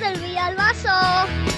Del Villalbazo.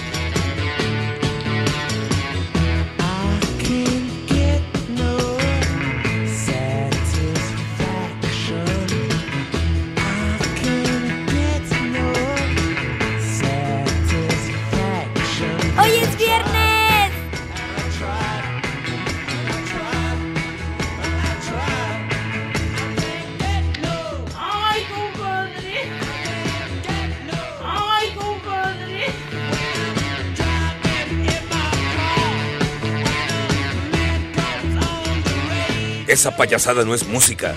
Esa payasada no es música.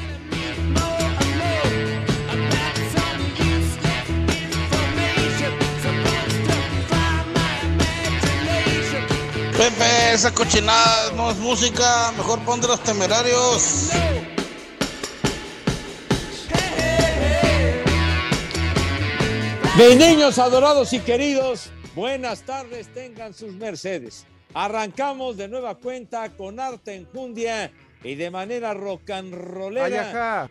Pepe, esa cochinada no es música, mejor pon de los temerarios. Mis niños adorados y queridos, buenas tardes, tengan sus mercedes. Arrancamos de nueva cuenta con arte enjundia y de manera rock and rollera.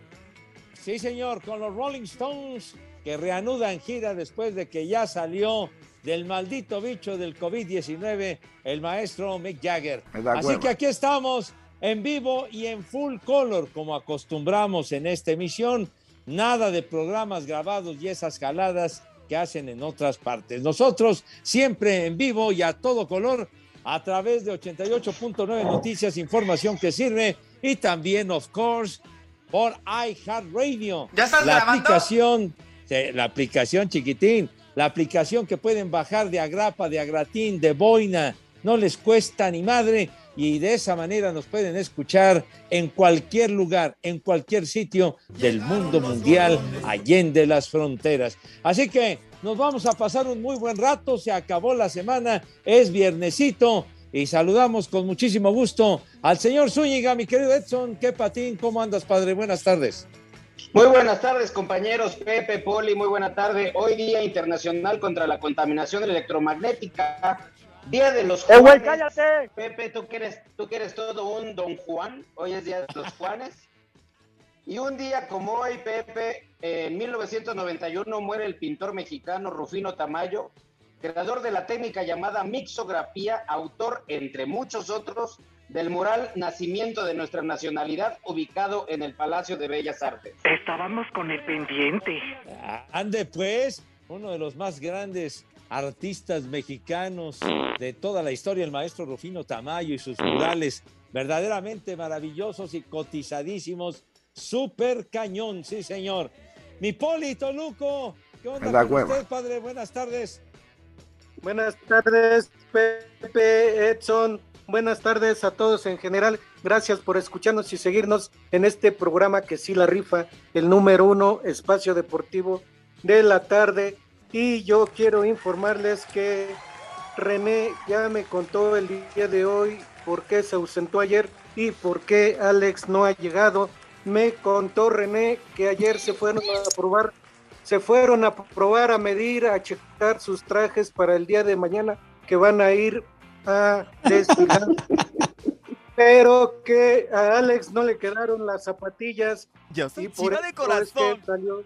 Sí, señor, con los Rolling Stones que reanudan gira después de que ya salió del maldito bicho del COVID-19 el maestro Mick Jagger. Así hueva. que aquí estamos en vivo y en full color como acostumbramos en esta emisión. Nada de programas grabados y esas jaladas que hacen en otras partes. Nosotros siempre en vivo y a todo color a través de 88.9 Noticias, información que sirve y también, of course, por iHeartRadio. ¿Ya estás la grabando? aplicación, la aplicación chiquitín, la aplicación que pueden bajar de Agrapa, de Agratín, de Boina, no les cuesta ni madre y de esa manera nos pueden escuchar en cualquier lugar, en cualquier sitio del mundo mundial, allende las fronteras. Así que nos vamos a pasar un muy buen rato, se acabó la semana, es viernesito y saludamos con muchísimo gusto al señor Zúñiga, mi querido Edson, qué patín, ¿cómo andas, padre? Buenas tardes. Muy buenas tardes, compañeros. Pepe, Poli, muy buena tarde. Hoy Día Internacional contra la Contaminación Electromagnética. Día de los ¡Eh, güey, Juanes. cállate! Pepe, ¿tú que, eres, tú que eres todo un don Juan. Hoy es Día de los Juanes. Y un día como hoy, Pepe, en 1991 muere el pintor mexicano Rufino Tamayo, creador de la técnica llamada mixografía, autor, entre muchos otros, del mural Nacimiento de nuestra nacionalidad, ubicado en el Palacio de Bellas Artes. Estábamos con el pendiente. Ande pues, uno de los más grandes artistas mexicanos de toda la historia, el maestro Rufino Tamayo y sus murales verdaderamente maravillosos y cotizadísimos. Super cañón, sí señor. Mi Poli Toluco, ¿qué onda con usted, padre? Buenas tardes. Buenas tardes, Pepe, Edson. Buenas tardes a todos en general. Gracias por escucharnos y seguirnos en este programa que sí la rifa, el número uno, Espacio Deportivo de la tarde. Y yo quiero informarles que René ya me contó el día de hoy por qué se ausentó ayer y por qué Alex no ha llegado. Me contó René que ayer se fueron a probar se fueron a probar, a medir, a checar sus trajes para el día de mañana que van a ir a desfilar. Pero que a Alex no le quedaron las zapatillas. Yo soy y por chiva de eso es que corazón. salió,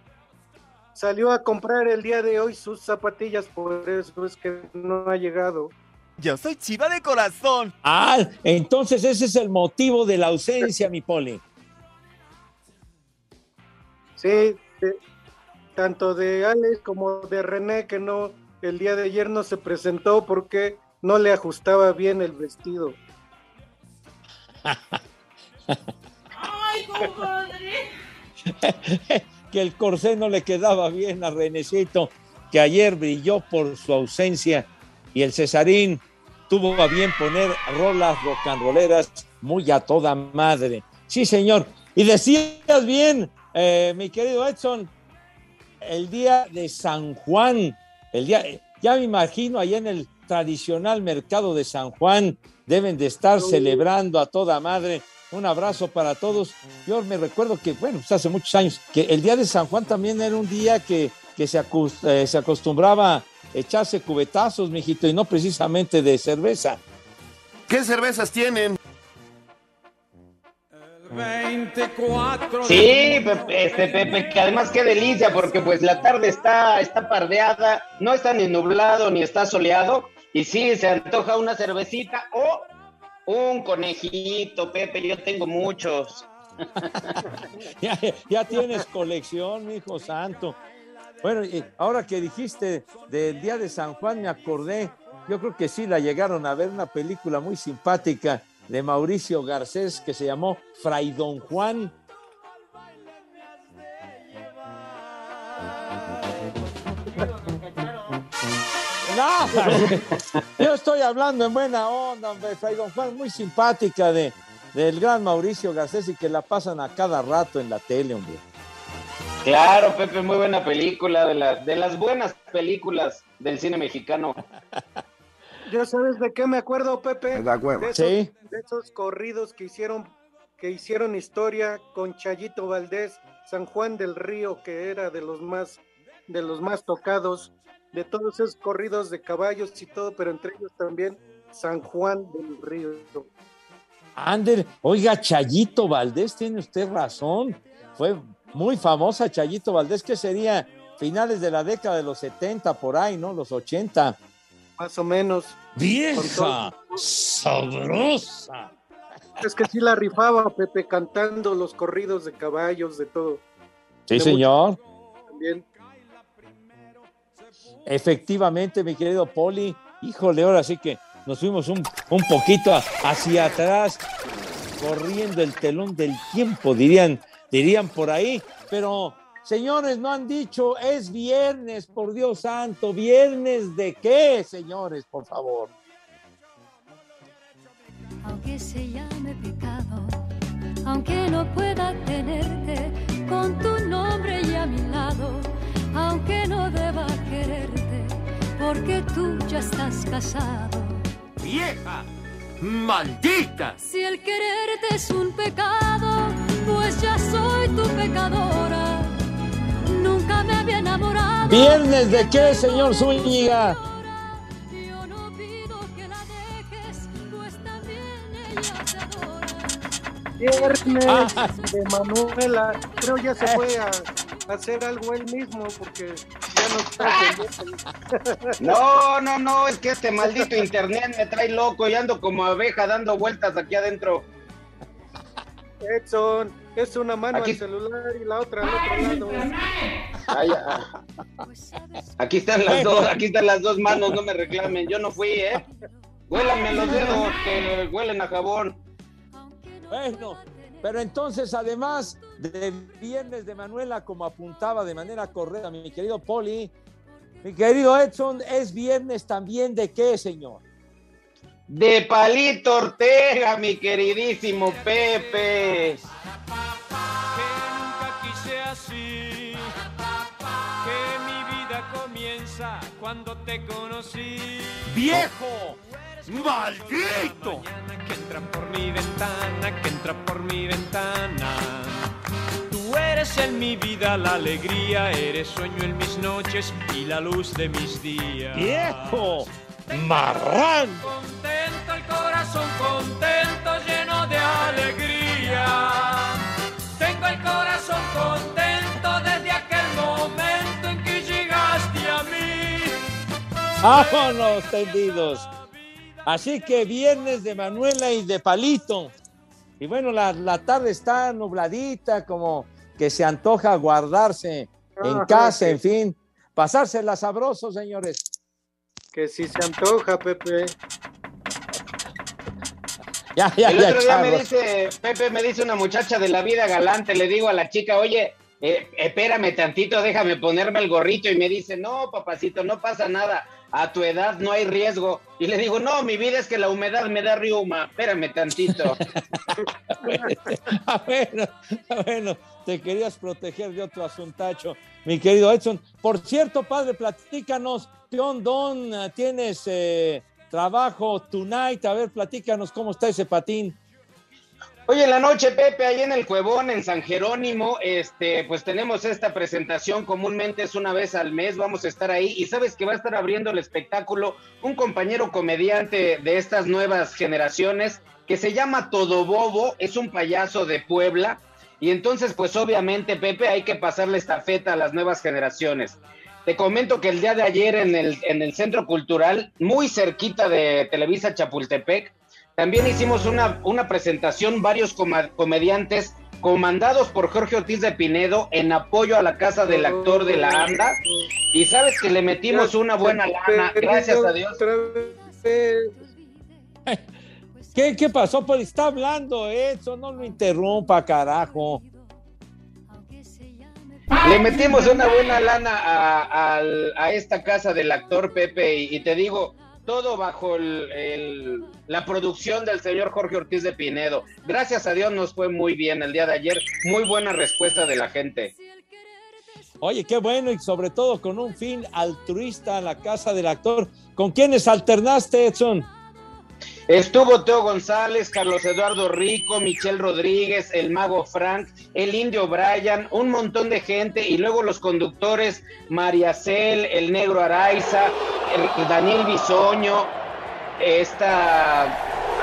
salió a comprar el día de hoy sus zapatillas, por eso es que no ha llegado. Yo soy chiva de corazón. Ah, entonces ese es el motivo de la ausencia, mi Poli. Sí, tanto de Alex como de René, que no, el día de ayer no se presentó porque no le ajustaba bien el vestido. ¡Ay, compadre! que el corsé no le quedaba bien a Renecito, que ayer brilló por su ausencia y el Cesarín tuvo a bien poner rolas rocanroleras muy a toda madre. Sí, señor. Y decías bien, eh, mi querido Edson, el día de San Juan, el día, ya me imagino allá en el tradicional mercado de San Juan, deben de estar celebrando a toda madre. Un abrazo para todos. Yo me recuerdo que, bueno, pues hace muchos años, que el día de San Juan también era un día que, que se, eh, se acostumbraba a echarse cubetazos, mijito, y no precisamente de cerveza. ¿Qué cervezas tienen? 24 Sí, Pepe, este Pepe, que además qué delicia, porque pues la tarde está, está pardeada, no está ni nublado ni está soleado, y sí, se antoja una cervecita o un conejito, Pepe, yo tengo muchos. ya, ya, tienes colección, mi hijo santo. Bueno, y ahora que dijiste del Día de San Juan, me acordé, yo creo que sí la llegaron a ver, una película muy simpática de Mauricio Garcés que se llamó Fray Don Juan. yo estoy hablando en buena onda, hombre, Fray Don Juan, muy simpática de, del gran Mauricio Garcés y que la pasan a cada rato en la tele, hombre. Claro, Pepe, muy buena película, de, de las buenas películas del cine mexicano. ¿Ya sabes de qué me acuerdo, Pepe? De, esos, ¿Sí? de esos corridos que hicieron, que hicieron historia con Chayito Valdés, San Juan del Río, que era de los más, de los más tocados, de todos esos corridos de caballos y todo, pero entre ellos también San Juan del Río. Ander, oiga, Chayito Valdés, tiene usted razón. Fue muy famosa Chayito Valdés, que sería finales de la década de los 70, por ahí, ¿no? Los 80. Más o menos. Vieja, sabrosa. Es que sí la rifaba, Pepe, cantando los corridos de caballos, de todo. Sí, señor. También. Efectivamente, mi querido Poli. Híjole, ahora sí que nos fuimos un, un poquito hacia atrás, corriendo el telón del tiempo, dirían, dirían por ahí. Pero Señores, no han dicho, es viernes, por Dios santo. ¿Viernes de qué, señores, por favor? Aunque se llame pecado, aunque no pueda tenerte con tu nombre y a mi lado, aunque no deba quererte, porque tú ya estás casado. ¡Vieja! ¡Maldita! Si el quererte es un pecado, pues ya soy tu pecadora nunca me había enamorado. ¿Viernes de qué, señor Zúñiga? Yo no pido que la dejes, pues también ella te. Viernes ah. de Manuela, creo ya se fue a, hacer algo él mismo porque ya no está. no, no, no, es que este maldito internet me trae loco y ando como abeja dando vueltas aquí adentro. Edson, es una mano aquí... al celular y la otra al otro lado. Aquí están las dos, aquí están las dos manos, no me reclamen, yo no fui, ¿eh? Huélame los dedos, que huelen a jabón. Bueno, pero entonces además de viernes de Manuela, como apuntaba de manera correcta mi querido Poli, mi querido Edson, es viernes también de qué, señor? De Palito Ortega, mi queridísimo Pepe. Que nunca quise así. Que mi vida comienza cuando te conocí. ¡Viejo! ¡Maldito! Que entra por mi ventana, que entra por mi ventana. Tú eres en mi vida la alegría, eres sueño en mis noches y la luz de mis días. ¡Viejo! Marrán. Contento el corazón, contento, lleno de alegría. Tengo el corazón contento desde aquel momento en que llegaste a mí. Vámonos, tendidos. Así que viernes de Manuela y de Palito. Y bueno, la, la tarde está nubladita, como que se antoja guardarse en casa, en fin, pasársela sabroso, señores. Que si se antoja, Pepe. Ya, ya, el ya, otro día me dice, Pepe, me dice una muchacha de la vida galante, le digo a la chica, oye, eh, espérame tantito, déjame ponerme el gorrito, y me dice, no, papacito, no pasa nada, a tu edad no hay riesgo. Y le digo, no, mi vida es que la humedad me da riuma, espérame tantito. Bueno, ah, bueno, te querías proteger de otro asuntacho, mi querido Edson. Por cierto, padre, platícanos, Don, tienes eh, trabajo tonight, a ver, platícanos cómo está ese patín. Hoy en la noche, Pepe, ahí en el Cuevón, en San Jerónimo, este, pues tenemos esta presentación, comúnmente es una vez al mes, vamos a estar ahí, y sabes que va a estar abriendo el espectáculo un compañero comediante de estas nuevas generaciones, que se llama Todo Bobo, es un payaso de Puebla, y entonces, pues obviamente, Pepe, hay que pasarle esta feta a las nuevas generaciones. Te comento que el día de ayer en el, en el Centro Cultural, muy cerquita de Televisa Chapultepec, también hicimos una, una presentación, varios coma- comediantes comandados por Jorge Ortiz de Pinedo en apoyo a la casa del actor de la ANDA. Y sabes que le metimos una buena lana, gracias a Dios. ¿Qué, qué pasó? Pues está hablando Edson, no lo interrumpa, carajo. Le metimos una buena lana a, a esta casa del actor Pepe y, y te digo, todo bajo el- el- la producción del señor Jorge Ortiz de Pinedo. Gracias a Dios nos fue muy bien el día de ayer, muy buena respuesta de la gente. Oye, qué bueno y sobre todo con un fin altruista a la casa del actor. ¿Con quiénes alternaste, Edson? Estuvo Teo González, Carlos Eduardo Rico, Michelle Rodríguez, el mago Frank, el indio Brian, un montón de gente y luego los conductores María Cel, el negro Araiza, el Daniel Bisoño, esta,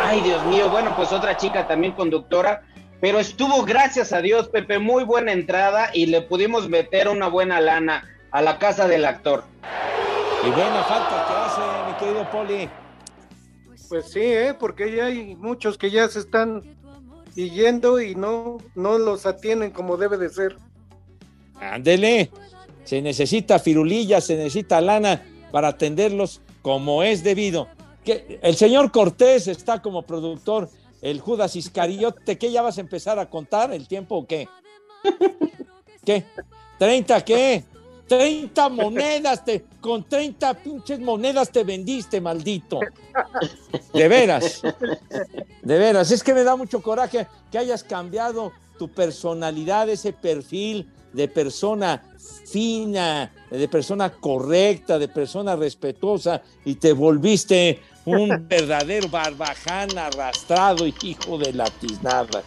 ay Dios mío, bueno, pues otra chica también conductora, pero estuvo, gracias a Dios, Pepe, muy buena entrada y le pudimos meter una buena lana a la casa del actor. Y buena falta que hace, mi querido Poli. Pues sí, ¿eh? porque ya hay muchos que ya se están yendo y no, no los atienden como debe de ser. Ándele. Se necesita firulilla, se necesita lana para atenderlos como es debido. Que el señor Cortés está como productor, el Judas Iscariote, ¿qué ya vas a empezar a contar el tiempo o qué? ¿Qué? ¿30 qué? 30 monedas, te, con 30 pinches monedas te vendiste, maldito. De veras, de veras. Es que me da mucho coraje que hayas cambiado tu personalidad, ese perfil de persona fina, de persona correcta, de persona respetuosa, y te volviste un verdadero barbaján arrastrado, hijo de la tiznada.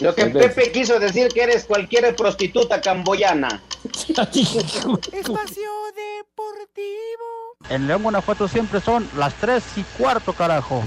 Lo que Pepe quiso decir que eres cualquier prostituta camboyana. Espacio Deportivo. En León, Guanajuato siempre son las 3 y cuarto, carajo.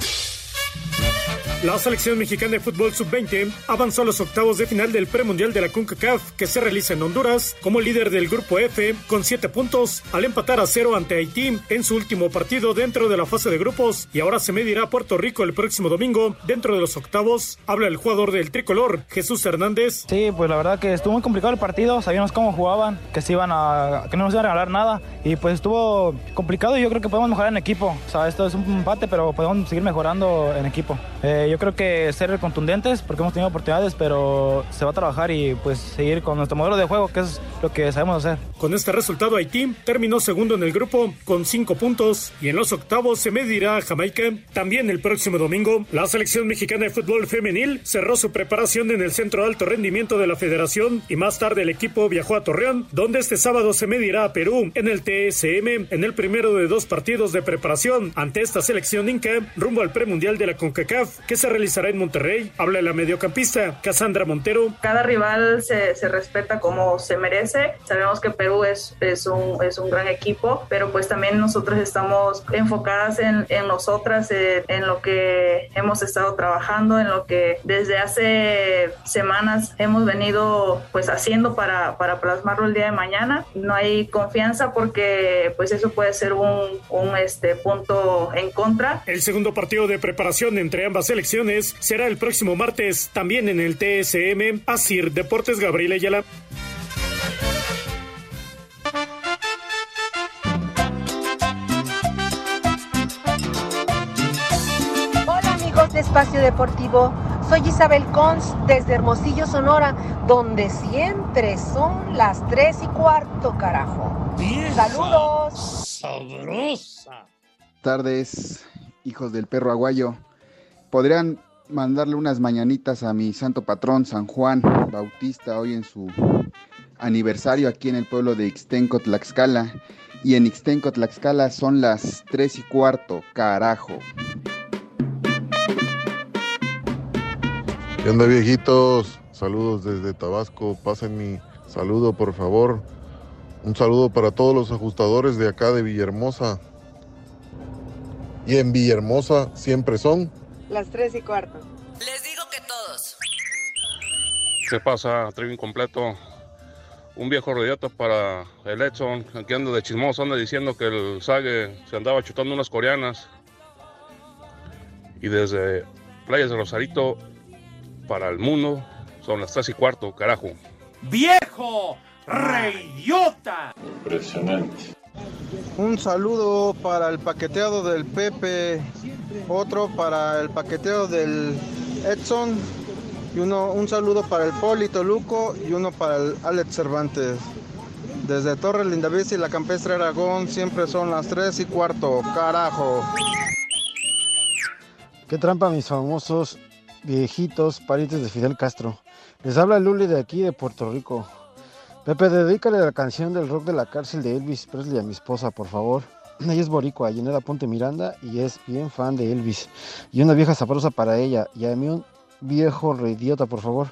La selección mexicana de fútbol sub-20 avanzó a los octavos de final del premundial de la CONCACAF que se realiza en Honduras como líder del grupo F con 7 puntos al empatar a cero ante Haití en su último partido dentro de la fase de grupos y ahora se medirá a Puerto Rico el próximo domingo dentro de los octavos. Habla el jugador del tricolor, Jesús Hernández. Sí, pues la verdad que estuvo muy complicado el partido, sabíamos cómo jugaban, que se iban a que no nos iban a regalar nada y pues estuvo complicado y yo creo que podemos mejorar en equipo. O sea, esto es un empate, pero podemos seguir mejorando en equipo. Eh, yo creo que ser contundentes porque hemos tenido oportunidades, pero se va a trabajar y pues seguir con nuestro modelo de juego, que es lo que sabemos hacer. Con este resultado, Haití terminó segundo en el grupo con cinco puntos y en los octavos se medirá a Jamaica. También el próximo domingo, la selección mexicana de fútbol femenil cerró su preparación en el Centro Alto Rendimiento de la Federación y más tarde el equipo viajó a Torreón, donde este sábado se medirá a Perú en el TSM en el primero de dos partidos de preparación ante esta selección inca rumbo al premundial de la CONCACAF que se realizará en Monterrey. Habla la mediocampista Cassandra Montero. Cada rival se, se respeta como se merece. Sabemos que Perú es, es, un, es un gran equipo, pero pues también nosotros estamos enfocadas en, en nosotras, en, en lo que hemos estado trabajando, en lo que desde hace semanas hemos venido pues haciendo para, para plasmarlo el día de mañana. No hay confianza porque pues eso puede ser un, un este, punto en contra. El segundo partido de preparación entre ambas selecciones será el próximo martes, también en el TSM Asir Deportes Gabriel Ayala. Hola amigos de Espacio Deportivo, soy Isabel Cons desde Hermosillo, Sonora, donde siempre son las 3 y cuarto, carajo. Saludos. Sabrosa. tardes, hijos del perro aguayo. ¿Podrían mandarle unas mañanitas a mi santo patrón, San Juan Bautista, hoy en su aniversario aquí en el pueblo de Ixtenco, Tlaxcala? Y en Ixtenco, Tlaxcala son las tres y cuarto, carajo. ¿Qué onda viejitos? Saludos desde Tabasco. Pasen mi saludo por favor. Un saludo para todos los ajustadores de acá de Villahermosa. Y en Villahermosa siempre son. Las 3 y cuarto. Les digo que todos. ¿Qué pasa, trigo incompleto? Un viejo radiata para el Edson, que anda de chismoso, anda diciendo que el Sage se andaba chutando unas coreanas. Y desde Playas de Rosarito para el mundo son las 3 y cuarto, carajo. ¡Viejo! ¡Reidiota! Impresionante. Un saludo para el paqueteado del Pepe, otro para el paqueteo del Edson y uno, un saludo para el Polito Luco y uno para el Alex Cervantes. Desde Torre Lindavista y la Campestre Aragón siempre son las 3 y cuarto, carajo. Qué trampa mis famosos viejitos parientes de Fidel Castro. Les habla Luli de aquí de Puerto Rico. Pepe, dedícale la canción del rock de la cárcel de Elvis Presley a mi esposa, por favor. Ella es boricua, Yanela Ponte Miranda, y es bien fan de Elvis. Y una vieja sabrosa para ella. Y a mí un viejo reidiota, por favor.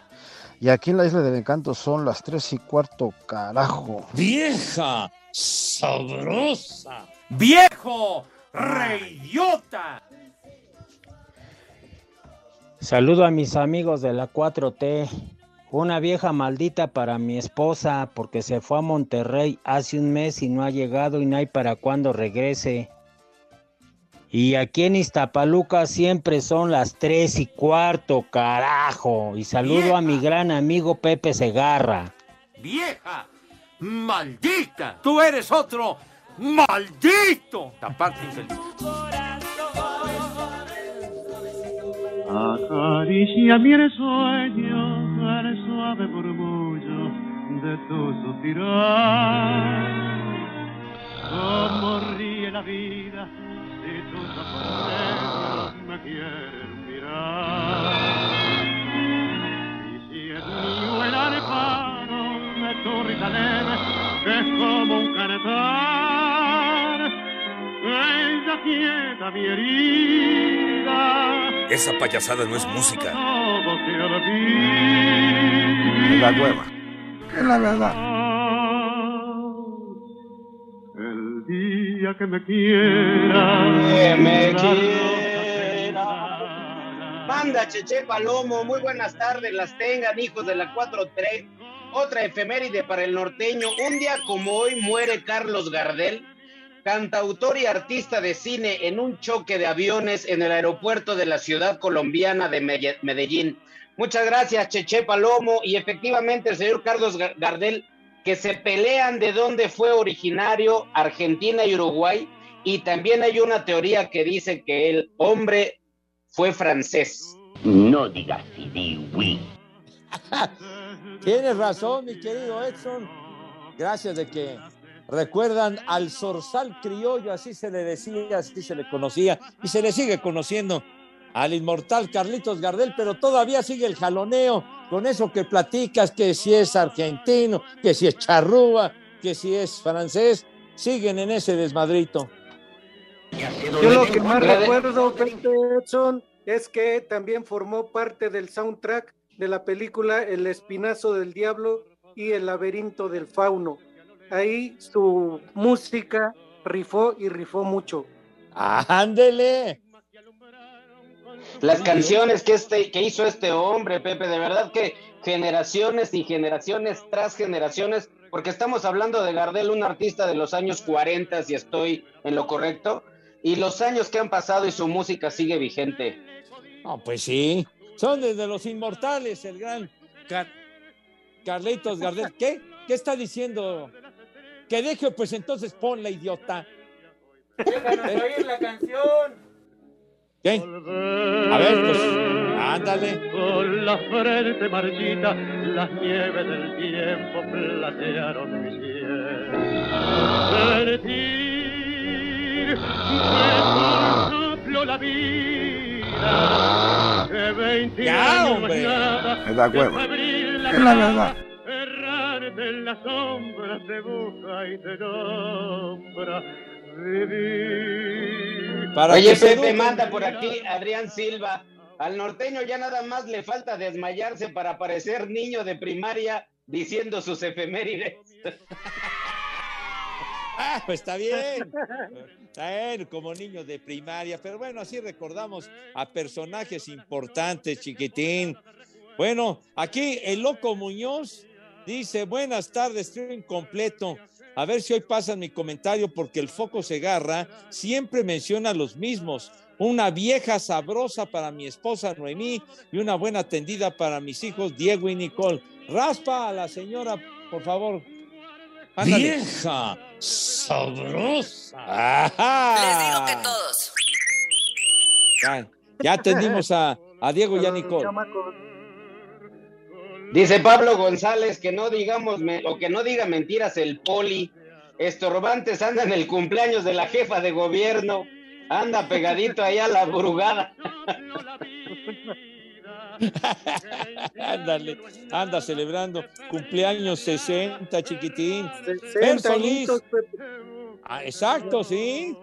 Y aquí en la Isla del Encanto son las tres y cuarto, carajo. ¡Vieja! ¡Sabrosa! ¡Viejo! ¡Reidiota! Saludo a mis amigos de la 4T. Una vieja maldita para mi esposa porque se fue a Monterrey hace un mes y no ha llegado y no hay para cuando regrese. Y aquí en Iztapaluca siempre son las tres y cuarto, carajo. Y saludo a mi gran amigo Pepe Segarra. ¡Vieja! ¡Maldita! ¡Tú eres otro! ¡Maldito! Taparte infeliz. Acaricia mi sueño el suave murmullo de tu suspirar. Como ríe la vida si tus ojos me quieren mirar. Y si es mío el arpano de tu risa leve, es como un cantar, ella quieta mi herida. Esa payasada no es música. La hueva. Es la verdad. El día que me quiera. Que me Banda Cheche Palomo, muy buenas tardes, las tengan hijos de la 4-3. Otra efeméride para el norteño. Un día como hoy muere Carlos Gardel, cantautor y artista de cine en un choque de aviones en el aeropuerto de la ciudad colombiana de Medellín. Muchas gracias, Cheche Palomo. Y efectivamente, el señor Carlos Gardel, que se pelean de dónde fue originario Argentina y Uruguay. Y también hay una teoría que dice que el hombre fue francés. No digas sí, oui. Tienes razón, mi querido Edson. Gracias de que recuerdan al zorzal criollo, así se le decía, así se le conocía y se le sigue conociendo al inmortal Carlitos Gardel, pero todavía sigue el jaloneo con eso que platicas, que si es argentino, que si es charrúa, que si es francés, siguen en ese desmadrito. Yo lo que más recuerdo, Pepe Edson, es que también formó parte del soundtrack de la película El Espinazo del Diablo y El laberinto del fauno. Ahí su música rifó y rifó mucho. ¡Ándele! Las canciones que, este, que hizo este hombre, Pepe, de verdad que generaciones y generaciones tras generaciones, porque estamos hablando de Gardel, un artista de los años 40, si estoy en lo correcto, y los años que han pasado y su música sigue vigente. No, pues sí, son desde los inmortales, el gran Carlitos Gardel. ¿Qué? ¿Qué está diciendo? Que deje, pues entonces ponla, idiota. Déjanos oír la canción. ¿Qué? A ver, pues, ándale. Con la frente marchita, las nieves del tiempo platearon mi piel. Sentir que por la vida, que 20 Ya, años hombre. nada, Es la verdad. En las sombras te busca y te nombra. Vivir. Para Oye, Pepe, manda por aquí Adrián Silva. Al norteño ya nada más le falta desmayarse para parecer niño de primaria diciendo sus efemérides. Ah, pues está bien. Está bien, como niño de primaria. Pero bueno, así recordamos a personajes importantes, chiquitín. Bueno, aquí el loco Muñoz dice, buenas tardes, estoy incompleto. A ver si hoy pasan mi comentario porque el foco Segarra siempre menciona los mismos. Una vieja sabrosa para mi esposa Noemí y una buena tendida para mis hijos Diego y Nicole. Raspa a la señora, por favor. Ándale. Vieja sabrosa. Ajá. Les digo que todos. Ya, ya atendimos a, a Diego y a Nicole. Dice Pablo González que no digamos o que no diga mentiras el poli. Estorbantes anda en el cumpleaños de la jefa de gobierno. Anda pegadito ahí a la brugada. Ándale, anda celebrando cumpleaños 60, chiquitín. 60 Fer Solís. añitos, Pepe. Ah, exacto, sí.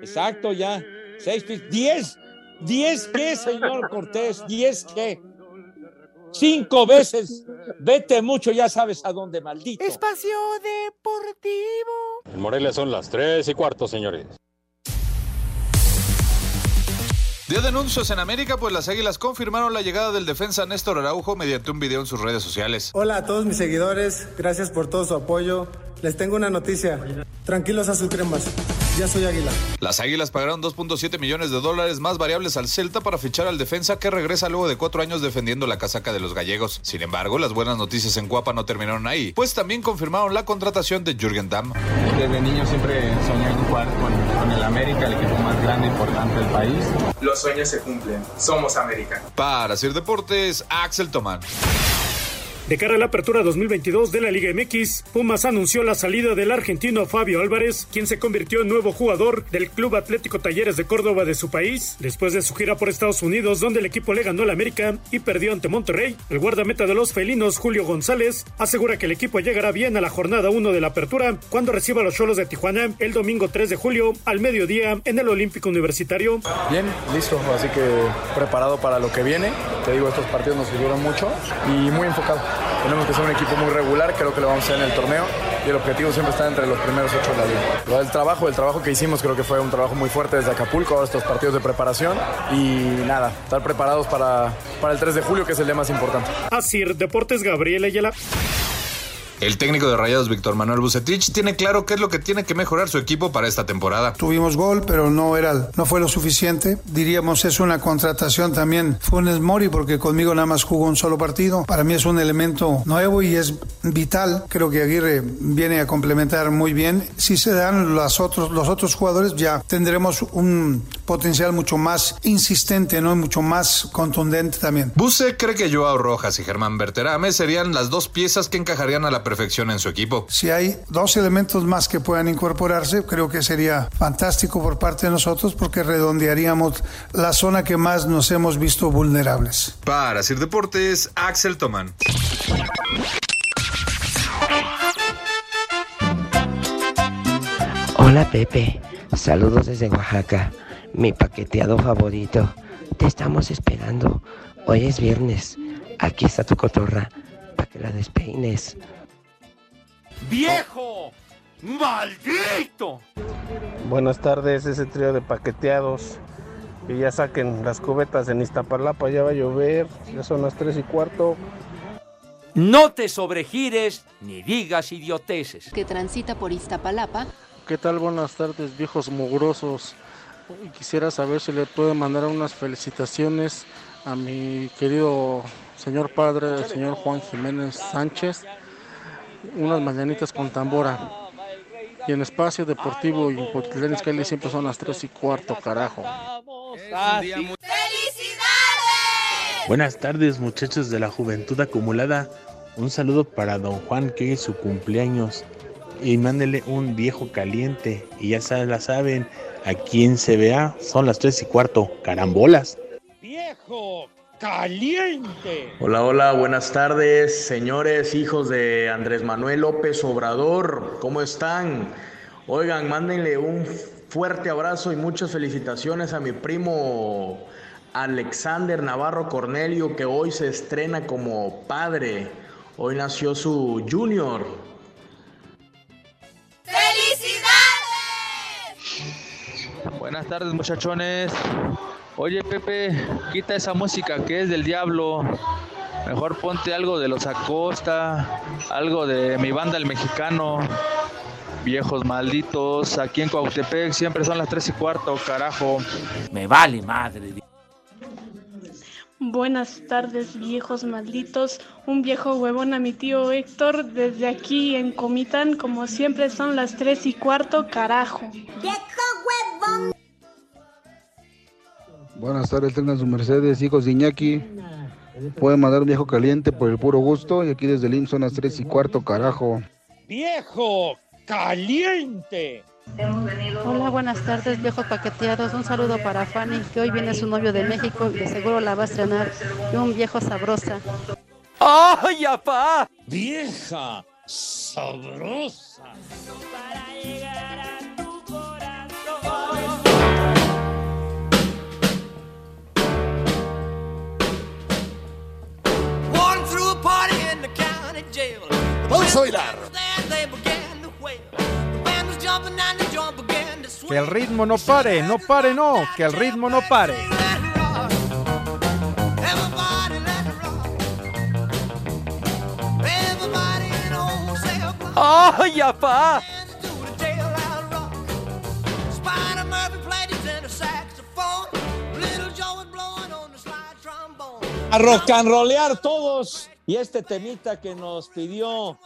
Exacto, ya. Seis, pis- diez. ¿Diez qué, señor Cortés? ¿Diez qué? Cinco veces. Vete mucho, ya sabes a dónde, maldito. Espacio Deportivo. En Morelia son las 3 y cuarto, señores. Día de anuncios en América, pues las Águilas confirmaron la llegada del defensa Néstor Araujo mediante un video en sus redes sociales. Hola a todos mis seguidores, gracias por todo su apoyo. Les tengo una noticia. Tranquilos azul cremas, ya soy águila. Las Águilas pagaron 2.7 millones de dólares más variables al Celta para fichar al defensa que regresa luego de cuatro años defendiendo la casaca de los gallegos. Sin embargo, las buenas noticias en Cuapa no terminaron ahí, pues también confirmaron la contratación de Jürgen Damm. Desde niño siempre soñé en jugar con, con el América, el equipo más grande e importante del país. Los sueños se cumplen. Somos América. Para Sir Deportes, Axel Tomán. De cara a la apertura 2022 de la Liga MX, Pumas anunció la salida del argentino Fabio Álvarez, quien se convirtió en nuevo jugador del Club Atlético Talleres de Córdoba de su país, después de su gira por Estados Unidos, donde el equipo le ganó al América y perdió ante Monterrey. El guardameta de los felinos, Julio González, asegura que el equipo llegará bien a la jornada 1 de la apertura cuando reciba a los Cholos de Tijuana el domingo 3 de julio al mediodía en el Olímpico Universitario. Bien, listo, así que preparado para lo que viene. Te digo, estos partidos nos sirvieron mucho y muy enfocado. Tenemos que ser un equipo muy regular, creo que lo vamos a hacer en el torneo y el objetivo siempre está entre los primeros ocho de la liga. Lo del trabajo, el trabajo que hicimos creo que fue un trabajo muy fuerte desde Acapulco, ahora estos partidos de preparación y nada, estar preparados para, para el 3 de julio que es el día más importante. Así, Deportes Gabriel Ayala. El técnico de Rayados, Víctor Manuel Bucetich, tiene claro qué es lo que tiene que mejorar su equipo para esta temporada. Tuvimos gol, pero no era, no fue lo suficiente. Diríamos es una contratación también Funes Mori porque conmigo nada más jugó un solo partido. Para mí es un elemento nuevo y es vital. Creo que Aguirre viene a complementar muy bien. Si se dan los otros, los otros jugadores ya tendremos un potencial mucho más insistente, no, mucho más contundente también. Buse cree que Joao Rojas y Germán Berterame serían las dos piezas que encajarían a la perfección en su equipo. Si hay dos elementos más que puedan incorporarse, creo que sería fantástico por parte de nosotros porque redondearíamos la zona que más nos hemos visto vulnerables. Para Sir Deportes, Axel Tomán. Hola Pepe, saludos desde Oaxaca, mi paqueteado favorito. Te estamos esperando. Hoy es viernes. Aquí está tu cotorra. para que la despeines. ¡Viejo! ¡Maldito! Buenas tardes, ese trío de paqueteados. Que ya saquen las cubetas en Iztapalapa, ya va a llover, ya son las 3 y cuarto. No te sobregires ni digas idioteces. Que transita por Iztapalapa. ¿Qué tal? Buenas tardes, viejos mugrosos. Y Quisiera saber si le puedo mandar unas felicitaciones a mi querido señor padre, el señor Juan Jiménez Sánchez. Unas mañanitas con tambora. Y en espacio deportivo y en Izcalli siempre son las 3 y cuarto, carajo. Buenas tardes muchachos de la Juventud Acumulada. Un saludo para don Juan que es su cumpleaños. Y mándele un viejo caliente. Y ya se la saben, a quien se vea son las 3 y cuarto. Carambolas. ¡Viejo caliente! Hola, hola, buenas tardes, señores, hijos de Andrés Manuel López Obrador, ¿cómo están? Oigan, mándenle un fuerte abrazo y muchas felicitaciones a mi primo Alexander Navarro Cornelio, que hoy se estrena como padre. Hoy nació su junior. Buenas tardes muchachones. Oye Pepe, quita esa música que es del diablo. Mejor ponte algo de los Acosta, algo de mi banda el mexicano. Viejos malditos, aquí en Cuautepec siempre son las 3 y cuarto, carajo. Me vale madre. Buenas tardes, viejos malditos. Un viejo huevón a mi tío Héctor desde aquí en Comitán, como siempre son las tres y cuarto, carajo. Buenas tardes, tengan su Mercedes, hijos de Iñaki. Pueden mandar un viejo caliente por el puro gusto. Y aquí desde el IMSS son las 3 y cuarto, carajo. ¡Viejo caliente! Hola, buenas tardes, viejos paqueteados. Un saludo para Fanny, que hoy viene su novio de México y de seguro la va a estrenar. Y un viejo sabrosa. ¡Ay, apá! ¡Vieja sabrosa! Vamos a bailar. Que el ritmo no pare, no pare, no, que el ritmo no pare. ¡Ay, apá! A rock and rollear todos. Y este temita que nos pidió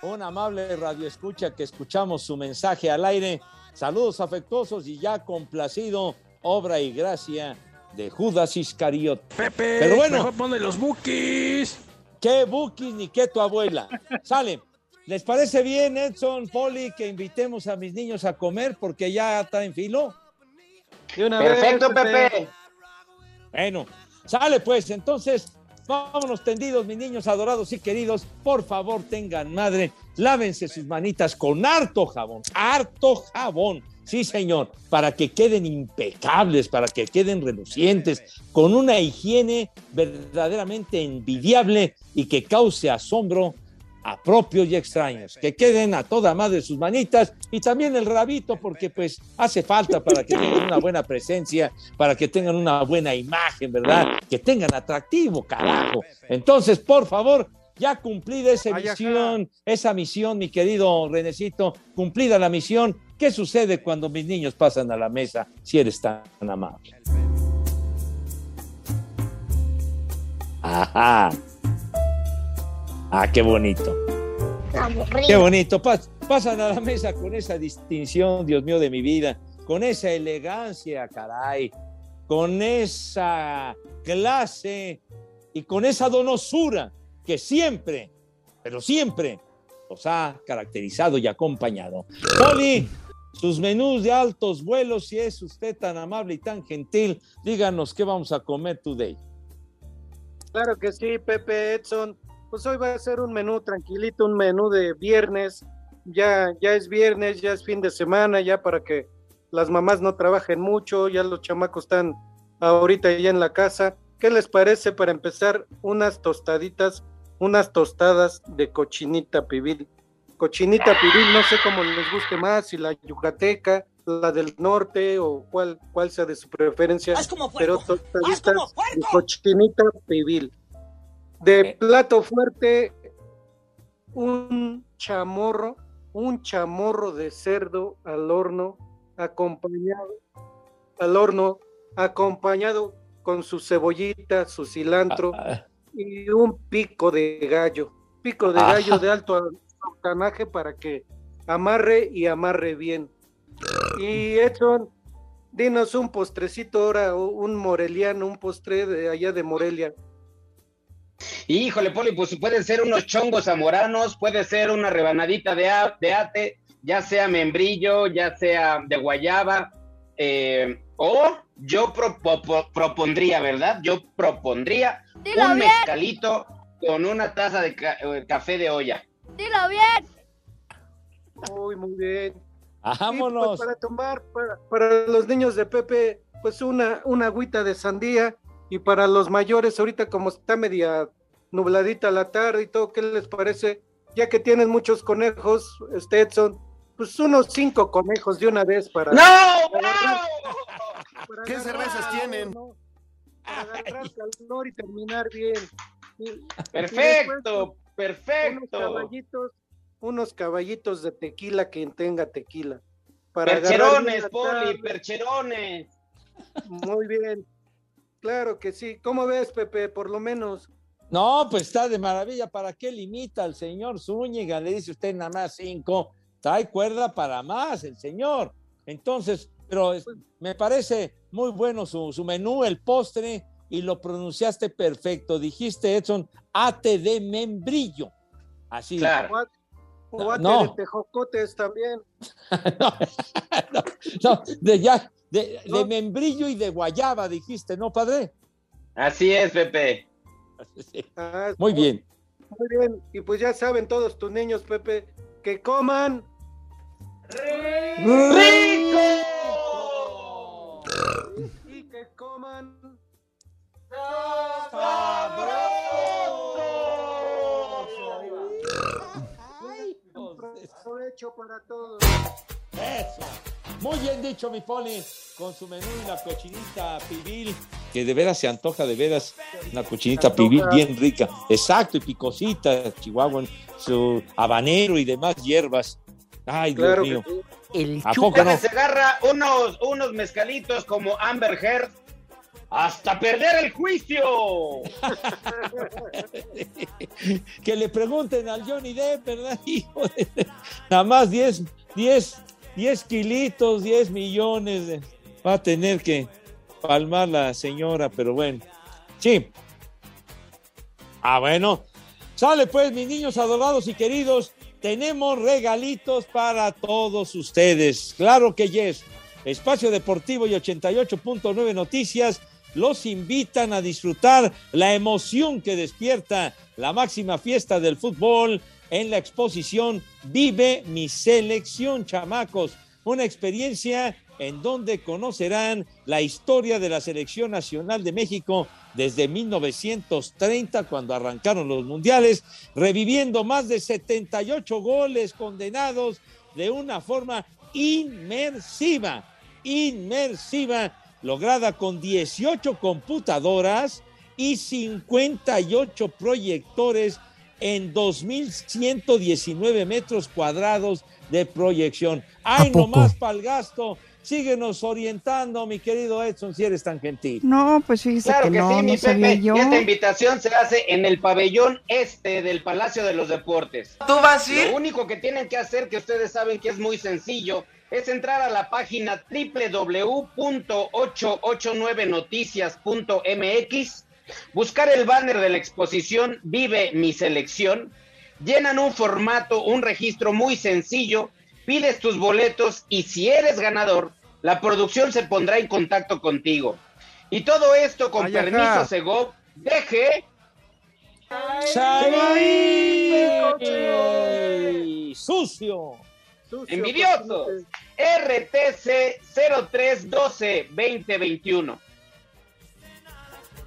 un amable radioescucha que escuchamos su mensaje al aire. Saludos afectuosos y ya complacido, obra y gracia de Judas Iscariot. Pepe, Pero bueno, mejor ponle los bookies. ¿Qué bookies ni qué tu abuela? Sale. ¿Les parece bien, Edson, Poli, que invitemos a mis niños a comer porque ya está en filo? Perfecto, Pepe. Bueno, sale pues, entonces vámonos tendidos, mis niños adorados y queridos. Por favor, tengan madre, lávense sus manitas con harto jabón, harto jabón. Sí, señor, para que queden impecables, para que queden relucientes, con una higiene verdaderamente envidiable y que cause asombro a propios y extraños, que queden a toda madre sus manitas y también el rabito, porque pues hace falta para que tengan una buena presencia, para que tengan una buena imagen, ¿verdad? Que tengan atractivo, carajo. Entonces, por favor, ya cumplida esa misión, esa misión, mi querido Renecito, cumplida la misión. ¿Qué sucede cuando mis niños pasan a la mesa si eres tan amable? Ajá. Ah, qué bonito. Qué bonito. Pas- pasan a la mesa con esa distinción, Dios mío, de mi vida, con esa elegancia, caray, con esa clase y con esa donosura que siempre, pero siempre los ha caracterizado y acompañado. Poli, sus menús de altos vuelos, si es usted tan amable y tan gentil, díganos qué vamos a comer today. Claro que sí, Pepe Edson. Pues hoy va a ser un menú tranquilito, un menú de viernes. Ya, ya es viernes, ya es fin de semana, ya para que las mamás no trabajen mucho, ya los chamacos están ahorita ya en la casa. ¿Qué les parece para empezar unas tostaditas unas tostadas de cochinita pibil. Cochinita pibil, no sé cómo les guste más, si la yucateca, la del norte o cuál, cuál sea de su preferencia, pero tostaditas de cochinita pibil. De plato fuerte, un chamorro, un chamorro de cerdo al horno, acompañado, al horno, acompañado con su cebollita, su cilantro Ah, y un pico de gallo, pico de gallo de alto octanaje para que amarre y amarre bien. Y Edson, dinos un postrecito ahora, un moreliano, un postre de allá de Morelia. Híjole, Poli, pues pueden ser unos chongos zamoranos, puede ser una rebanadita de, a- de ate, ya sea membrillo, ya sea de guayaba, eh, o yo pro- po- po- propondría, ¿verdad? Yo propondría Dilo un bien. mezcalito con una taza de ca- eh, café de olla. Dilo bien. Uy, muy bien. Vámonos. Y, pues, para tomar, para, para los niños de Pepe, pues una, una agüita de sandía. Y para los mayores, ahorita como está media nubladita la tarde y todo, ¿qué les parece? Ya que tienen muchos conejos, este Edson, pues unos cinco conejos de una vez para... ¡No! para agarrar- para ¿Qué agarrar cervezas tienen? ¿no? Para agarrar calor y terminar bien. Y- y Perfecto, Unos perfecto. caballitos, unos caballitos de tequila quien tenga tequila. Para Percherones, Poli, percherones. Muy bien. Claro que sí. ¿Cómo ves, Pepe? Por lo menos. No, pues está de maravilla. ¿Para qué limita al señor Zúñiga? Le dice usted nada más cinco. Trae cuerda para más el señor. Entonces, pero es- me parece muy bueno su, su menú, el postre, y lo pronunciaste perfecto. Dijiste, Edson, ate de membrillo. Así. O, o ate No. de tejocotes también. No, de ya, de, de membrillo y de guayaba, dijiste, ¿no, padre? Así es, Pepe. Ah, Muy bien. Muy bien. Y pues ya saben todos tus niños, Pepe, que coman. Y que coman. Provecho para todos. Eso. Muy bien dicho, mi poli, con su menú y la cochinita pibil, que de veras se antoja, de veras, una cochinita pibil bien rica. Exacto, y picosita, chihuahua, su habanero y demás hierbas. Ay, Dios Claro que mío. sí. ¿A poco no? Se agarra unos, unos mezcalitos como Amber Heard hasta perder el juicio. que le pregunten al Johnny Depp, ¿verdad? Hijo Nada más 10, 10, 10 kilitos, 10 millones. de- Va a tener que palmar la señora, pero bueno. Sí. Ah, bueno. Sale pues, mis niños adorados y queridos. Tenemos regalitos para todos ustedes. Claro que yes. Espacio Deportivo y 88.9 Noticias los invitan a disfrutar la emoción que despierta la máxima fiesta del fútbol en la exposición Vive mi selección, chamacos. Una experiencia en donde conocerán la historia de la selección nacional de México desde 1930, cuando arrancaron los mundiales, reviviendo más de 78 goles condenados de una forma inmersiva, inmersiva, lograda con 18 computadoras y 58 proyectores en 2.119 metros cuadrados de proyección. ¡Ay, nomás para el gasto! Síguenos orientando, mi querido Edson, si eres tan gentil. No, pues fíjese Claro que, que no, sí, no mi Pepe. yo. Y esta invitación se hace en el pabellón este del Palacio de los Deportes. ¿Tú vas a ir? Lo único que tienen que hacer, que ustedes saben que es muy sencillo, es entrar a la página www.889noticias.mx, buscar el banner de la exposición Vive mi selección, llenan un formato, un registro muy sencillo, pides tus boletos y si eres ganador, la producción se pondrá en contacto contigo. Y todo esto con Ay, permiso Segov, deje ¡Saí! ¡Sucio! envidiosos. RTC 0312 2021.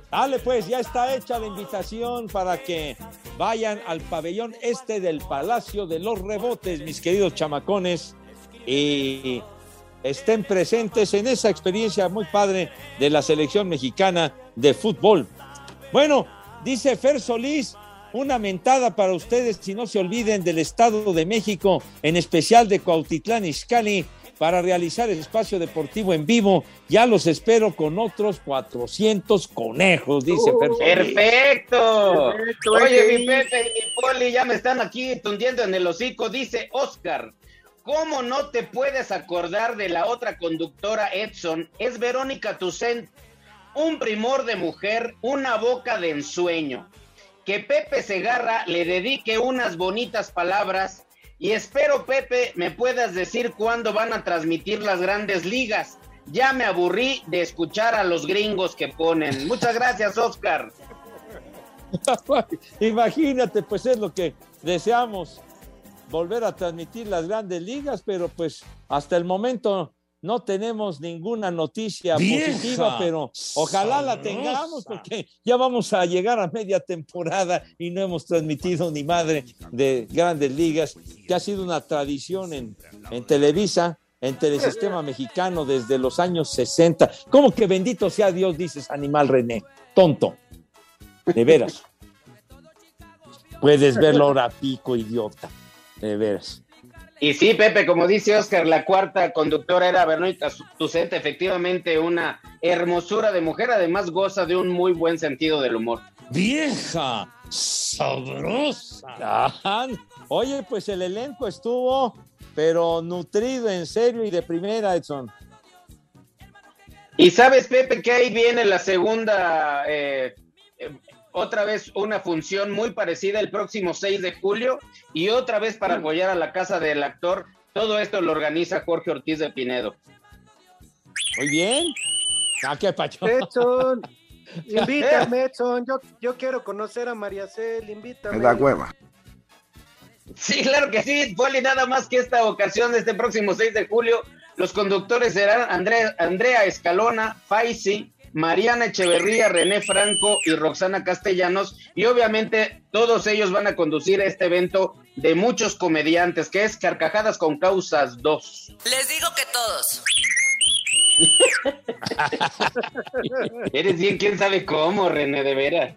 Dale, pues, ya está hecha la invitación para que vayan al pabellón este del Palacio de los Rebotes, mis queridos chamacones, y estén presentes en esa experiencia muy padre de la selección mexicana de fútbol. Bueno, dice Fer Solís, una mentada para ustedes si no se olviden del Estado de México, en especial de Cuautitlán Izcalli, para realizar el espacio deportivo en vivo. Ya los espero con otros 400 conejos, dice Solís. Perfecto. Perfecto, Oye, mi. Pepe y mi Poli ya me están aquí tundiendo en el hocico. Dice Oscar, ¿cómo no te puedes acordar de la otra conductora Edson? Es Verónica Tucent, un primor de mujer, una boca de ensueño. Que Pepe Segarra le dedique unas bonitas palabras y espero, Pepe, me puedas decir cuándo van a transmitir las grandes ligas. Ya me aburrí de escuchar a los gringos que ponen. Muchas gracias, Oscar. Imagínate, pues es lo que deseamos, volver a transmitir las grandes ligas, pero pues hasta el momento no tenemos ninguna noticia Vieja positiva, pero ojalá la tengamos porque ya vamos a llegar a media temporada y no hemos transmitido ni madre de grandes ligas, que ha sido una tradición en, en Televisa. En Telesistema Mexicano desde los años 60. ¿Cómo que bendito sea Dios, dices, animal René? Tonto. De veras. Puedes verlo ahora pico, idiota. De veras. Y sí, Pepe, como dice Oscar, la cuarta conductora era Verónica Tucent, efectivamente una hermosura de mujer, además goza de un muy buen sentido del humor. ¡Vieja! ¡Sabrosa! Oye, pues el elenco estuvo, pero nutrido en serio y de primera, Edson. Y sabes, Pepe, que ahí viene la segunda, eh, eh, otra vez una función muy parecida el próximo 6 de julio y otra vez para apoyar a la casa del actor. Todo esto lo organiza Jorge Ortiz de Pinedo. Muy bien. Ah, qué pacho. Edson, invítame, Edson. Yo, yo quiero conocer a María Cel, invítame. hueva. Sí, claro que sí, Poli, nada más que esta ocasión, este próximo 6 de julio, los conductores serán Andrea, Andrea Escalona, Faisi, Mariana Echeverría, René Franco y Roxana Castellanos, y obviamente todos ellos van a conducir este evento de muchos comediantes, que es Carcajadas con Causas 2. Les digo que todos. Eres bien, quién sabe cómo, René, de veras.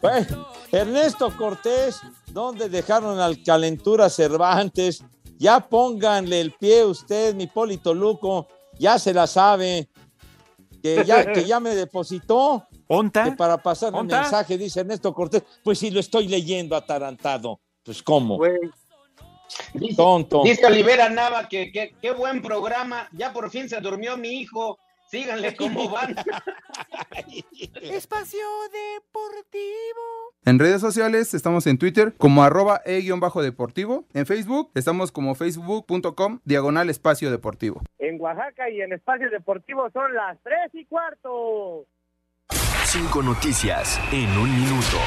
Bueno, Ernesto Cortés, ¿dónde dejaron al Calentura Cervantes? Ya pónganle el pie usted, mi Polito Luco, ya se la sabe, que ya, que ya me depositó. Que para pasar ¿Onta? mensaje, dice Ernesto Cortés, pues si lo estoy leyendo atarantado, pues cómo. Tonto. Dice Olivera Nava que que- qué buen programa, ya por fin se durmió mi hijo, síganle cómo van. Espacio Deportivo. En redes sociales estamos en Twitter como arroba e-deportivo. En Facebook estamos como facebook.com diagonal espacio deportivo. En Oaxaca y en Espacio Deportivo son las 3 y cuarto. Cinco noticias en un minuto.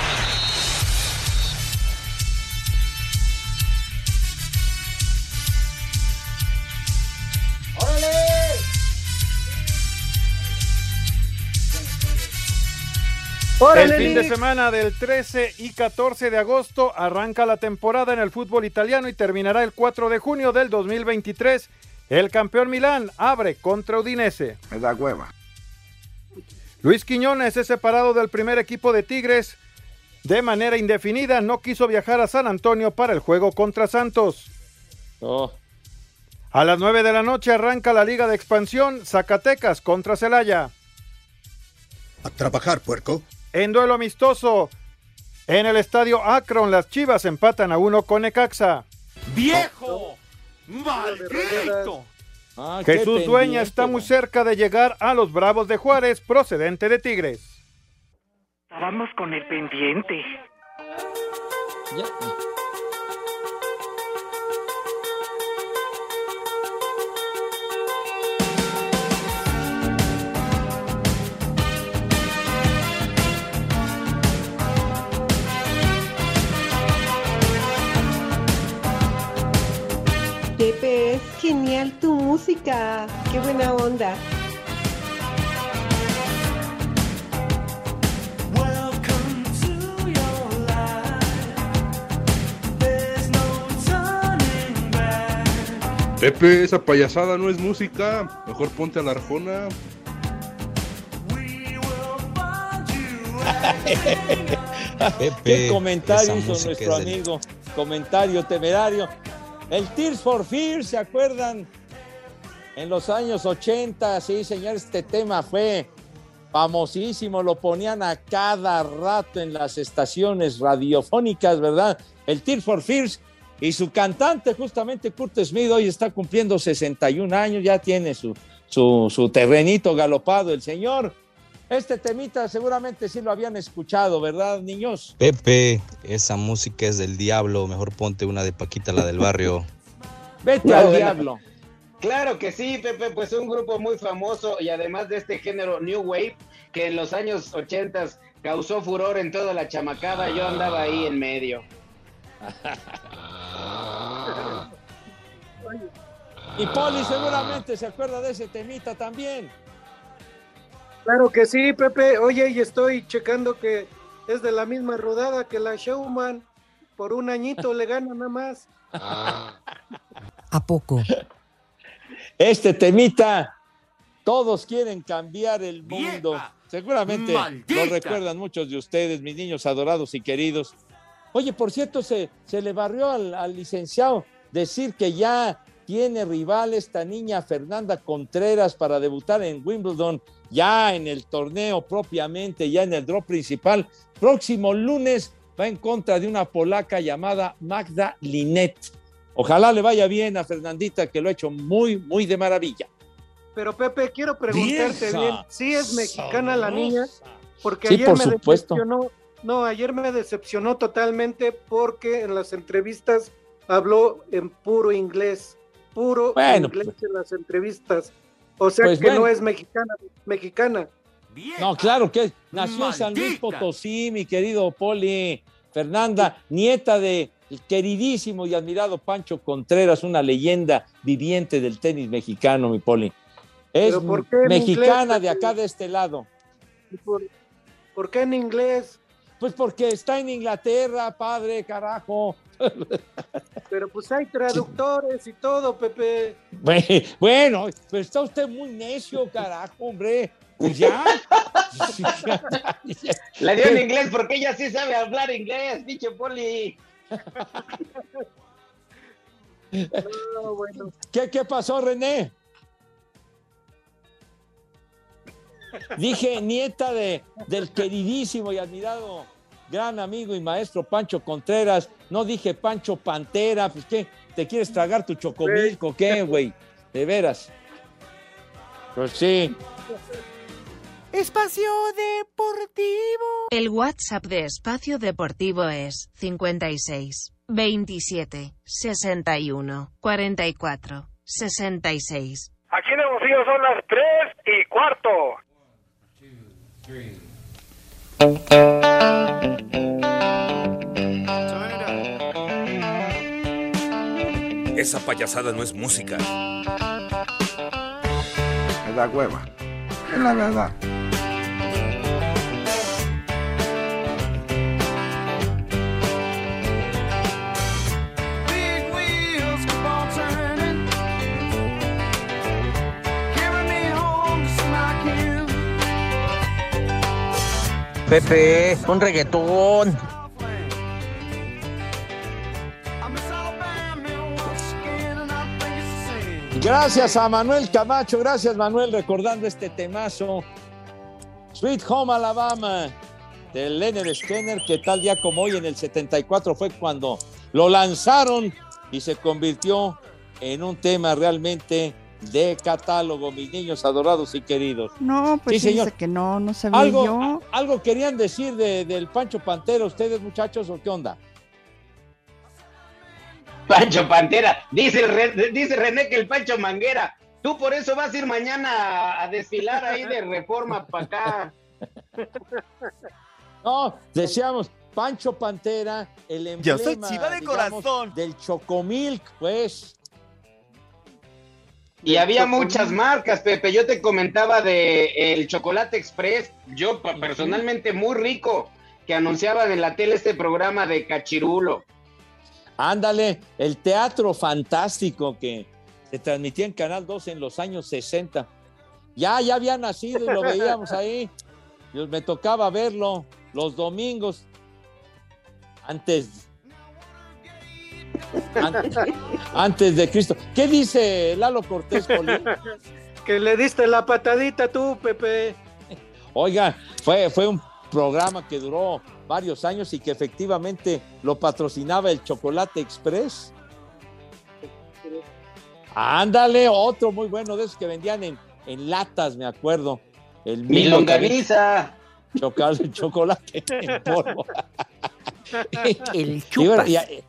El fin de semana del 13 y 14 de agosto arranca la temporada en el fútbol italiano y terminará el 4 de junio del 2023. El campeón Milán abre contra Udinese. Me da hueva. Luis Quiñones es separado del primer equipo de Tigres de manera indefinida. No quiso viajar a San Antonio para el juego contra Santos. A las 9 de la noche arranca la Liga de Expansión Zacatecas contra Celaya. A trabajar, puerco. En duelo amistoso, en el estadio Akron, las Chivas empatan a uno con Necaxa. ¡Viejo! ¡Maldito! Ah, Jesús Dueña está muy cerca de llegar a los Bravos de Juárez, procedente de Tigres. Estábamos con el pendiente. Pepe, genial tu música. Qué buena onda. Pepe, esa payasada no es música. Mejor ponte a la arjona. Pepe, ¿Qué comentario hizo nuestro amigo? Del... Comentario temerario. El Tears for Fears, ¿se acuerdan? En los años 80, sí, señor, este tema fue famosísimo, lo ponían a cada rato en las estaciones radiofónicas, ¿verdad? El Tears for Fears y su cantante, justamente Kurt Smith, hoy está cumpliendo 61 años, ya tiene su, su, su terrenito galopado el señor. Este temita seguramente sí lo habían escuchado, ¿verdad, niños? Pepe, esa música es del diablo. Mejor ponte una de Paquita, la del barrio. Vete al diablo. Claro que sí, Pepe, pues un grupo muy famoso y además de este género New Wave, que en los años 80 causó furor en toda la chamacada, yo andaba ahí en medio. Y Poli seguramente se acuerda de ese temita también. Claro que sí, Pepe. Oye, y estoy checando que es de la misma rodada que la Showman. Por un añito le gana nada más. ¿A poco? Este temita, todos quieren cambiar el mundo. Seguramente lo recuerdan muchos de ustedes, mis niños adorados y queridos. Oye, por cierto, se, se le barrió al, al licenciado decir que ya tiene rival esta niña Fernanda Contreras para debutar en Wimbledon, ya en el torneo propiamente, ya en el draw principal. Próximo lunes va en contra de una polaca llamada Magda Linet. Ojalá le vaya bien a Fernandita, que lo ha hecho muy, muy de maravilla. Pero Pepe, quiero preguntarte Vieja, bien, ¿sí es mexicana la niña? Porque Sí, ayer por me supuesto. decepcionó, no, ayer me decepcionó totalmente porque en las entrevistas habló en puro inglés, puro Bueno, inglés en las entrevistas. O sea Pues que no es mexicana, mexicana. No, claro que nació en San Luis. Potosí, mi querido Poli. Fernanda, nieta de el queridísimo y admirado Pancho Contreras, una leyenda viviente del tenis mexicano, mi Poli. Es ¿Pero por qué en mexicana inglés, de acá, de este lado. ¿Por, por qué en inglés? Pues porque está en Inglaterra, padre, carajo. Pero pues hay traductores y todo, Pepe. Bue- Bueno, pero está usted muy necio, carajo, hombre. Pues ya. La dio en inglés porque ella sí sabe hablar inglés, pinche Poli. No, bueno. ¿Qué, qué pasó, René? Dije nieta de, del queridísimo y admirado gran amigo y maestro Pancho Contreras. No dije Pancho Pantera. Pues qué, ¿te quieres tragar tu chocomilco? ¿Qué, güey? De veras. Pues sí. Espacio Deportivo. El WhatsApp de Espacio Deportivo es 56 27 61 44 66. Aquí en Hermosillo son las 3 y cuarto. Esa payasada no es música. Me da hueva. Es la verdad. Pepe, un reggaetón. Gracias a Manuel Camacho, gracias Manuel, recordando este temazo. Sweet Home Alabama de Leonard Skinner, que tal día como hoy en el 74 fue cuando lo lanzaron y se convirtió en un tema realmente de catálogo, mis niños adorados y queridos. No, pues Sí, señor. dice que no, no sabía ¿Algo, yo. ¿Algo querían decir de- del Pancho Pantera ustedes, muchachos, o qué onda? Pancho Pantera, dice, el dice René que el Pancho Manguera. Tú por eso vas a ir mañana a, a desfilar ahí de reforma para acá. No, decíamos Pancho Pantera, el emblema Yo soy chiva de digamos, corazón. del Chocomilk, pues. Y había muchas marcas, Pepe. Yo te comentaba de el Chocolate Express. Yo personalmente muy rico que anunciaban en la tele este programa de Cachirulo. Ándale, el teatro fantástico que Se transmitía en Canal 2 en los años 60. Ya, ya había nacido y lo veíamos ahí. Yo- me tocaba verlo los domingos. Antes. Antes, antes de Cristo. ¿Qué dice Lalo Cortés, Poli? Que le diste la patadita tú, Pepe. Oiga, fue, fue un programa que duró varios años y que efectivamente lo patrocinaba el Chocolate Express. Ándale, otro muy bueno de esos que vendían en, en latas, me acuerdo. El Mi Milo longaniza. Chocolate, chocolate en polvo. El Y, bueno, chupas. y- y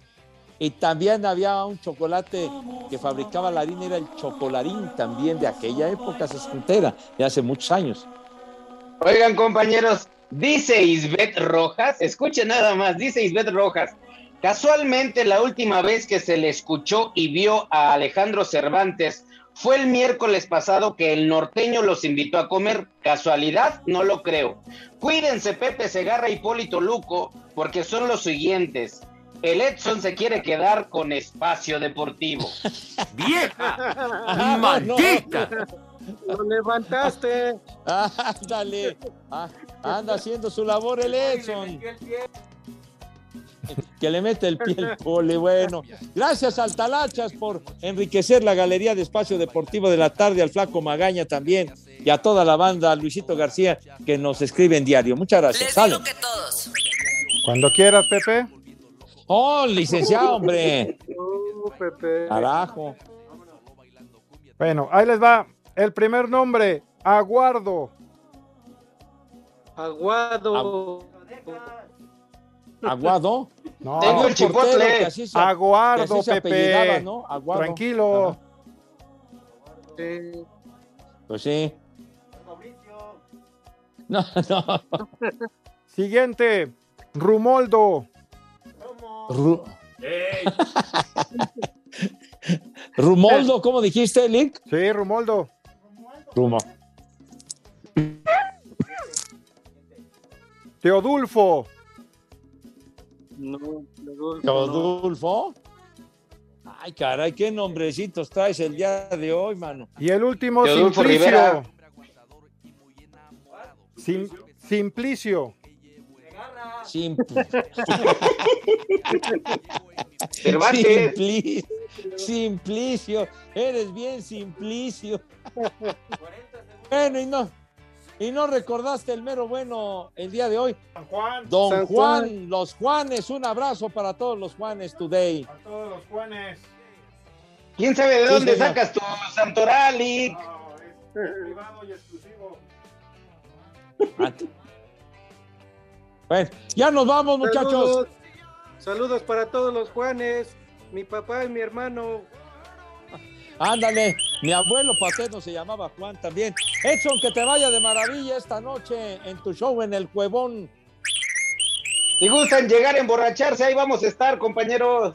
también había un chocolate que fabricaba la harina, era el chocolarín también de aquella época sesentera, de hace muchos años. Oigan, compañeros, dice Isbeth Rojas, escuchen nada más, dice Isbeth Rojas, casualmente la última vez que se le escuchó y vio a Alejandro Cervantes fue el miércoles pasado que el norteño los invitó a comer. ¿Casualidad? No lo creo. Cuídense Pepe Segarra y Hipólito Luco, porque son los siguientes. El Edson se quiere quedar con espacio deportivo. Ah, ¡Maldita! Lo levantaste. Ándale, Ah, anda haciendo su labor el Edson. Que le mete el pie el pole, bueno. Gracias al Talachas por enriquecer la galería de espacio deportivo de la tarde, al Flaco Magaña también, y a toda la banda, a Luisito García, que nos escribe en diario. Muchas gracias. Salen. Cuando quieras, Pepe. Oh, licenciado, hombre. Uh, Pepe. Carajo. Bueno, ahí les va. El primer nombre, Aguardo. Aguado. Aguado. No, Tengo el chipotle. se- Aguardo, Pepe. ¿no? Aguado. Tranquilo. Ajá. Sí. Pues sí. No, no. Siguiente, Rumoldo. Ru- Rumoldo, ¿cómo dijiste, Lick? Sí, Rumoldo. Rumo. Teodulfo. No, Rodolfo, no. Teodulfo. Ay, caray, qué nombrecitos traes el día de hoy, mano. Y el último, Teodulfo Simplicio. Rivera. Sim- Simplicio. Sim- Cervantes. Simpli- Simplicio, eres bien Simplicio. Bueno, y no, y no recordaste el mero bueno el día de hoy. Juan. Don San Juan, Juan. los Juanes, un abrazo para todos los Juanes today. A todos los Juanes. ¿Quién sabe de Sí, dónde señor. sacas tu santoral, Lick? Privado y exclusivo. Bueno, ya nos vamos, muchachos. Saludos. Saludos para todos los Juanes, mi papá y mi hermano. Ándale, mi abuelo paterno se llamaba Juan también. Edson, que te vaya de maravilla esta noche en tu show en el Cuevón. Si gustan llegar a emborracharse, ahí vamos a estar, compañeros.